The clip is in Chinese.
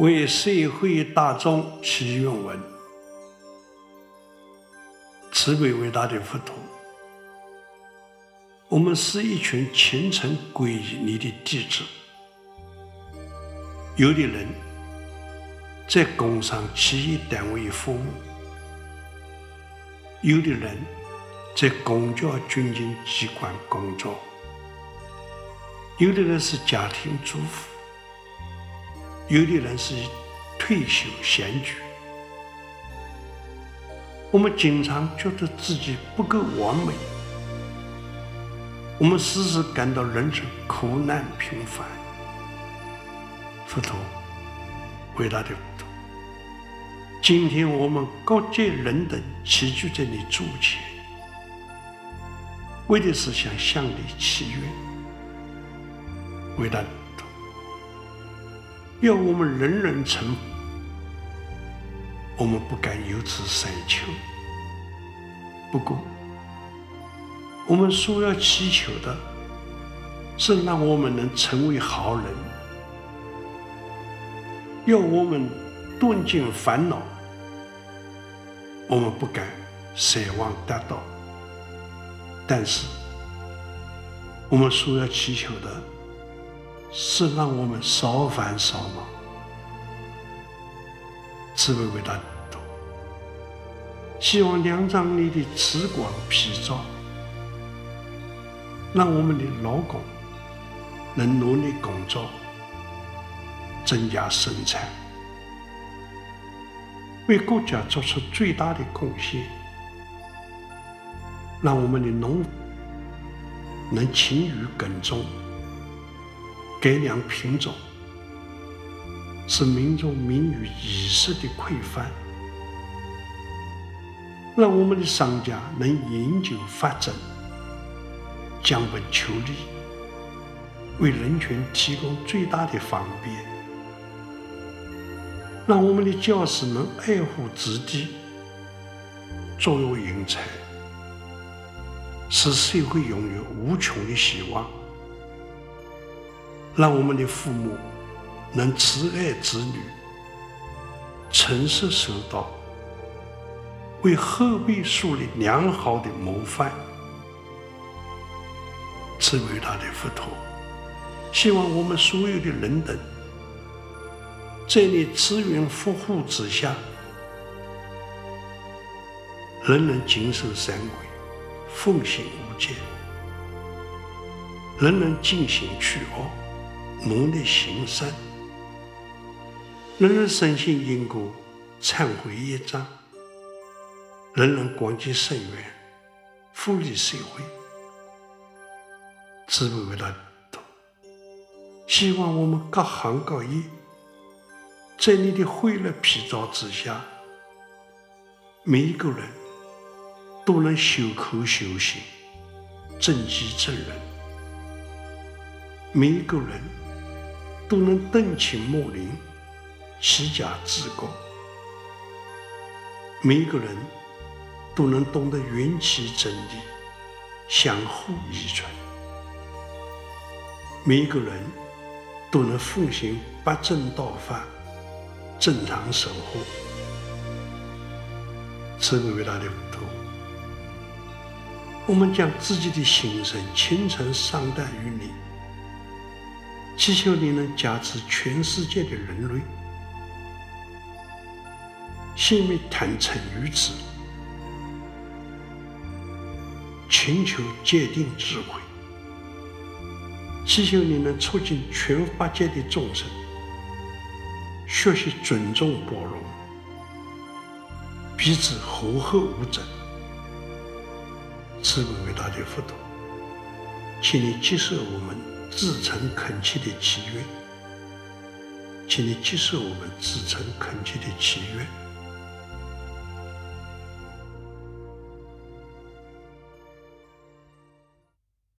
为社会大众祈愿文，慈悲伟大的佛陀，我们是一群虔诚皈依你的弟子。有的人在工商企业单位服务，有的人在公交军警机关工作，有的人是家庭主妇。有的人是以退休闲居，我们经常觉得自己不够完美，我们时时感到人生苦难频繁。佛陀，伟大的佛陀，今天我们各界人等齐聚在你座前，为的是想向你祈愿，伟大的。要我们人人成，我们不敢有此奢求。不过，我们所要祈求的，是让我们能成为好人。要我们断尽烦恼，我们不敢奢望得到。但是，我们所要祈求的，是让我们少烦少恼，慈悲伟大，希望两张你的慈光披照，让我们的劳工能努力工作，增加生产，为国家做出最大的贡献，让我们的农能勤于耕种。改良品种，使民众免于衣食的匮乏，让我们的商家能研究发展，降本求利，为人群提供最大的方便，让我们的教师能爱护子弟，作育英才，使社会拥有无穷的希望。让我们的父母能慈爱子女，诚实守道，为后辈树立良好的模范。慈悲伟大的佛陀，希望我们所有的人等，在你慈云福护之下，人人谨守三规，奉行五戒，人人尽心去恶。努力行善，人人深信因果，忏悔业障，人人广结善缘，福利社会。慈悲伟大的佛陀，希望我们各行各业，在你的慧乐披照之下，每一个人都能修口修心，正己正人，每一个人。都能敦亲睦邻，齐家治国；每一个人都能懂得缘起真理，相互依存；每一个人都能奉行八正道法，正常生活。慈悲伟大的佛陀，我们将自己的心声虔诚上代于你。祈求你能加持全世界的人类，心里坦诚于此，请求界定智慧。祈求你能促进全法界的众生学习尊重包容，彼此和合无争。慈悲伟大的佛陀，请你接受我们。至诚恳切的祈愿，请你接受我们至诚恳切的祈愿。